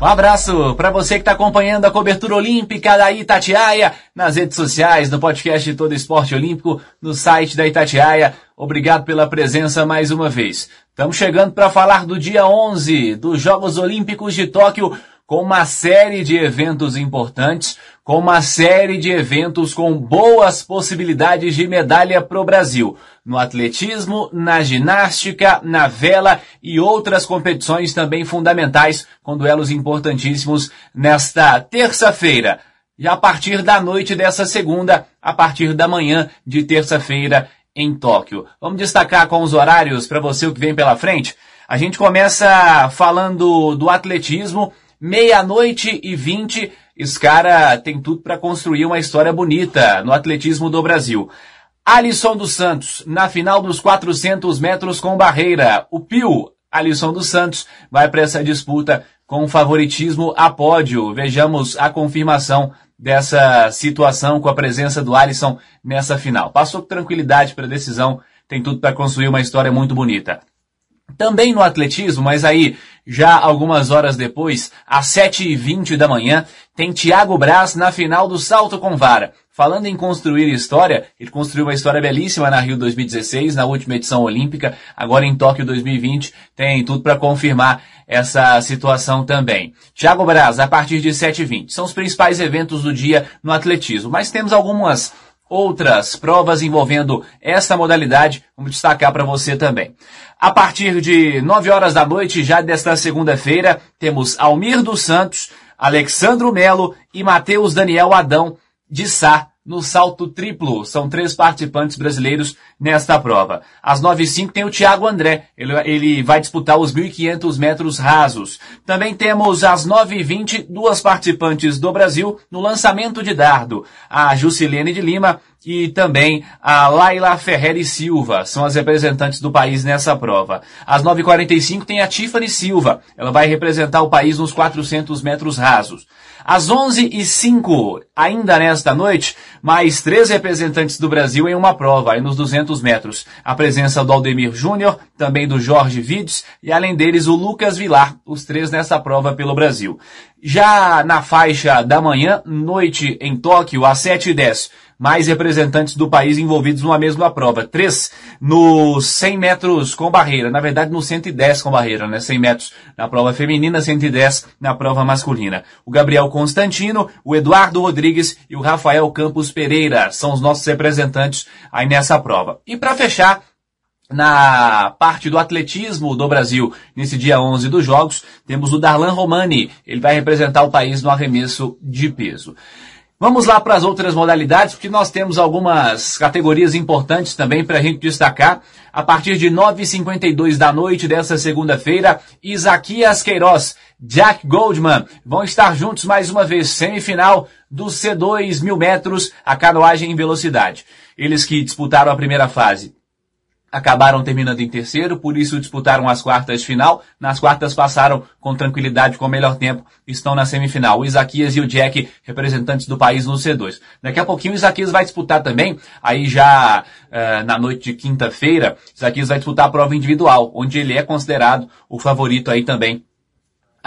Um abraço para você que está acompanhando a cobertura olímpica da Itatiaia nas redes sociais, no podcast Todo Esporte Olímpico, no site da Itatiaia. Obrigado pela presença mais uma vez. Estamos chegando para falar do dia 11 dos Jogos Olímpicos de Tóquio com uma série de eventos importantes, com uma série de eventos com boas possibilidades de medalha para o Brasil. No atletismo, na ginástica, na vela e outras competições também fundamentais, com duelos importantíssimos nesta terça-feira. E a partir da noite dessa segunda, a partir da manhã de terça-feira em Tóquio. Vamos destacar com os horários para você o que vem pela frente? A gente começa falando do atletismo, meia-noite e vinte. Esse cara tem tudo para construir uma história bonita no atletismo do Brasil. Alisson dos Santos, na final dos 400 metros com barreira. O Pio, Alisson dos Santos, vai para essa disputa com favoritismo a pódio. Vejamos a confirmação dessa situação com a presença do Alisson nessa final. Passou com tranquilidade para a decisão, tem tudo para construir uma história muito bonita. Também no atletismo, mas aí já algumas horas depois, às 7h20 da manhã, tem Thiago Braz na final do salto com vara. Falando em construir história, ele construiu uma história belíssima na Rio 2016, na última edição olímpica, agora em Tóquio 2020, tem tudo para confirmar essa situação também. Thiago Braz, a partir de 7h20. São os principais eventos do dia no atletismo, mas temos algumas outras provas envolvendo esta modalidade, vamos destacar para você também. A partir de 9 horas da noite, já desta segunda-feira, temos Almir dos Santos, Alexandro Melo e Matheus Daniel Adão de Sá no salto triplo. São três participantes brasileiros nesta prova. Às 9 e 5 tem o Thiago André. Ele, ele vai disputar os 1.500 metros rasos. Também temos às 9 e 20 duas participantes do Brasil no lançamento de dardo. A Jusilene de Lima e também a Laila Ferreira Silva. São as representantes do país nessa prova. Às 9h45 tem a Tiffany Silva. Ela vai representar o país nos 400 metros rasos. Às 11 e 05 ainda nesta noite, mais três representantes do Brasil em uma prova, aí nos 200 metros. A presença do Aldemir Júnior, também do Jorge Vides, e além deles o Lucas Vilar, os três nessa prova pelo Brasil. Já na faixa da manhã, noite em Tóquio, às 7 e 10 mais representantes do país envolvidos numa mesma prova. Três nos 100 metros com barreira, na verdade no 110 com barreira, né? 100 metros na prova feminina, 110 na prova masculina. O Gabriel Constantino, o Eduardo Rodrigues e o Rafael Campos Pereira são os nossos representantes aí nessa prova. E para fechar, na parte do atletismo do Brasil, nesse dia 11 dos Jogos, temos o Darlan Romani. Ele vai representar o país no arremesso de peso. Vamos lá para as outras modalidades, porque nós temos algumas categorias importantes também para a gente destacar. A partir de 9h52 da noite dessa segunda-feira, Isaquias Queiroz, Jack Goldman vão estar juntos mais uma vez, semifinal do C2 mil metros, a canoagem em velocidade. Eles que disputaram a primeira fase acabaram terminando em terceiro, por isso disputaram as quartas de final. Nas quartas passaram com tranquilidade, com o melhor tempo, estão na semifinal. O Isaquias e o Jack, representantes do país no C2. Daqui a pouquinho o Isaquias vai disputar também, aí já uh, na noite de quinta-feira, Isaquias vai disputar a prova individual, onde ele é considerado o favorito aí também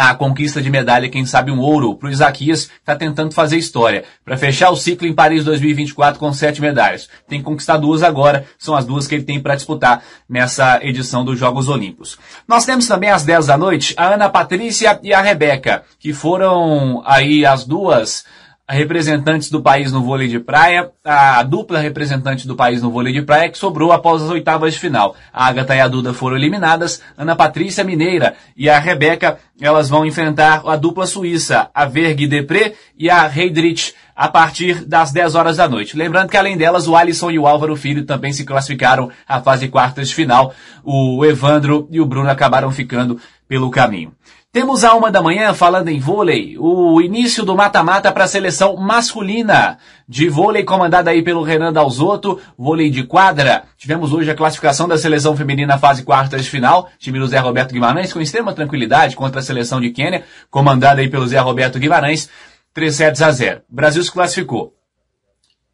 a conquista de medalha, quem sabe um ouro, para o Isaquias, que está tentando fazer história. Para fechar o ciclo em Paris 2024 com sete medalhas. Tem que conquistar duas agora, são as duas que ele tem para disputar nessa edição dos Jogos Olímpicos. Nós temos também às 10 da noite a Ana Patrícia e a Rebeca, que foram aí as duas representantes do país no vôlei de praia, a dupla representante do país no vôlei de praia que sobrou após as oitavas de final. A Agatha e a Duda foram eliminadas, Ana Patrícia Mineira e a Rebeca, elas vão enfrentar a dupla suíça, a Verg Depré e a Heidrich a partir das 10 horas da noite. Lembrando que além delas, o Alisson e o Álvaro Filho também se classificaram à fase quartas de final. O Evandro e o Bruno acabaram ficando pelo caminho. Temos a uma da manhã falando em vôlei, o início do mata-mata para a seleção masculina de vôlei comandada aí pelo Renan Dalzotto, vôlei de quadra. Tivemos hoje a classificação da seleção feminina fase quartas de final, time do Zé Roberto Guimarães com extrema tranquilidade contra a seleção de Quênia, comandada aí pelo Zé Roberto Guimarães, 3 sets a 0. O Brasil se classificou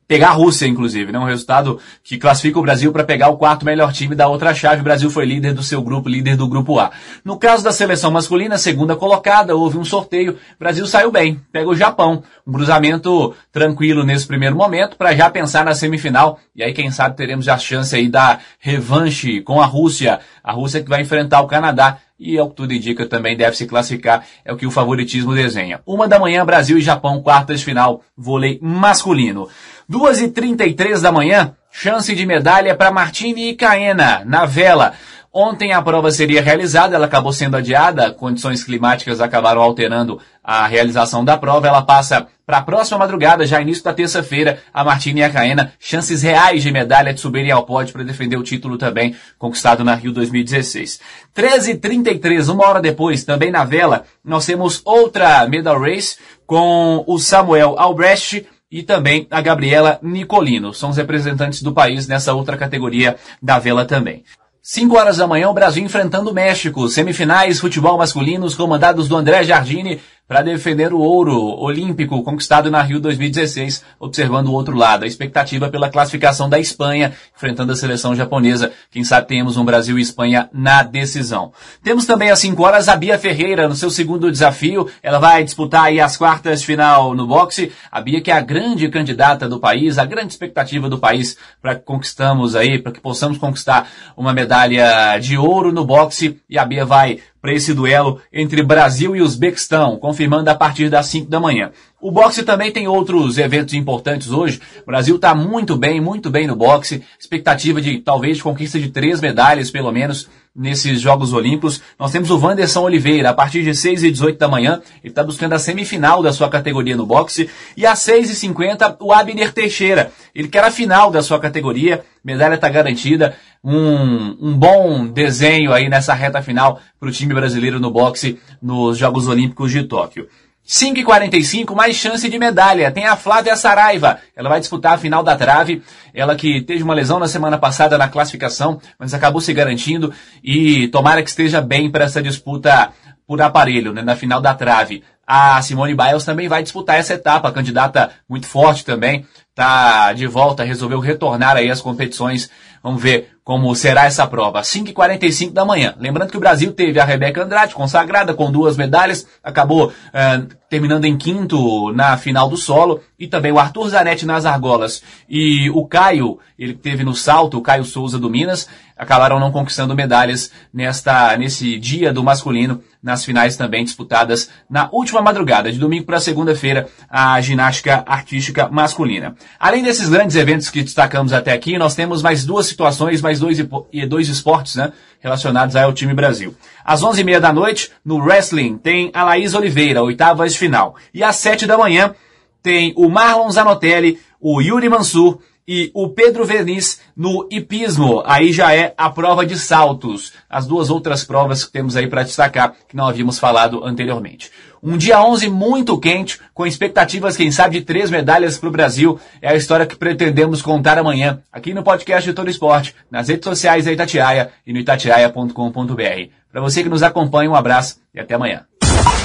pegar a Rússia, inclusive, né? Um resultado que classifica o Brasil para pegar o quarto melhor time da outra chave. O Brasil foi líder do seu grupo, líder do grupo A. No caso da seleção masculina, segunda colocada, houve um sorteio. O Brasil saiu bem, pega o Japão. Um cruzamento tranquilo nesse primeiro momento para já pensar na semifinal. E aí, quem sabe, teremos a chance aí da revanche com a Rússia. A Rússia que vai enfrentar o Canadá e é o que tudo indica também deve se classificar, é o que o favoritismo desenha. Uma da manhã, Brasil e Japão, quartas de final, vôlei masculino. Duas e trinta e três da manhã, chance de medalha para Martini e Caena, na vela. Ontem a prova seria realizada, ela acabou sendo adiada, condições climáticas acabaram alterando a realização da prova. Ela passa para a próxima madrugada, já início da terça-feira, a Martina e a Caena, chances reais de medalha de subirem ao pódio para defender o título também conquistado na Rio 2016. 13h33, uma hora depois, também na vela, nós temos outra medal race com o Samuel Albrecht e também a Gabriela Nicolino. São os representantes do país nessa outra categoria da vela também. 5 horas da manhã, o Brasil enfrentando o México. Semifinais, futebol masculinos, comandados do André Jardine, para defender o ouro olímpico conquistado na Rio 2016, observando o outro lado, a expectativa pela classificação da Espanha, enfrentando a seleção japonesa. Quem sabe tenhamos um Brasil e Espanha na decisão. Temos também às 5 horas a Bia Ferreira no seu segundo desafio. Ela vai disputar aí as quartas final no boxe. A Bia que é a grande candidata do país, a grande expectativa do país para que conquistamos aí, para que possamos conquistar uma medalha de ouro no boxe. E a Bia vai para esse duelo entre Brasil e Uzbequistão, confirmando a partir das 5 da manhã. O boxe também tem outros eventos importantes hoje. O Brasil está muito bem, muito bem no boxe. Expectativa de talvez conquista de três medalhas, pelo menos, nesses Jogos Olímpicos. Nós temos o Wanderson Oliveira, a partir de 6 e 18 da manhã. Ele está buscando a semifinal da sua categoria no boxe. E às 6 e 50 o Abner Teixeira. Ele quer a final da sua categoria. Medalha está garantida. Um, um bom desenho aí nessa reta final para o time brasileiro no boxe nos Jogos Olímpicos de Tóquio. 5,45, mais chance de medalha. Tem a Flávia Saraiva. Ela vai disputar a final da trave. Ela que teve uma lesão na semana passada na classificação, mas acabou se garantindo e tomara que esteja bem para essa disputa por aparelho, né, na final da trave. A Simone Biles também vai disputar essa etapa, candidata muito forte também, tá de volta, resolveu retornar aí às competições. Vamos ver como será essa prova. 5h45 da manhã. Lembrando que o Brasil teve a Rebeca Andrade, consagrada com duas medalhas, acabou é, terminando em quinto na final do solo, e também o Arthur Zanetti nas argolas e o Caio, ele teve no salto, o Caio Souza do Minas, acabaram não conquistando medalhas nesta, nesse dia do masculino, nas finais também disputadas na última madrugada, de domingo para segunda-feira, a ginástica artística masculina. Além desses grandes eventos que destacamos até aqui, nós temos mais duas situações, mais dois, dois esportes, né, relacionados ao time Brasil. Às onze e meia da noite, no wrestling, tem a Laís Oliveira, oitavas de final. E às sete da manhã, tem o Marlon Zanotelli, o Yuri Mansur e o Pedro Verniz no hipismo. Aí já é a prova de saltos. As duas outras provas que temos aí para destacar, que não havíamos falado anteriormente. Um dia 11 muito quente, com expectativas, quem sabe, de três medalhas para o Brasil. É a história que pretendemos contar amanhã, aqui no podcast de Todo Esporte, nas redes sociais da Itatiaia e no itatiaia.com.br. Para você que nos acompanha, um abraço e até amanhã.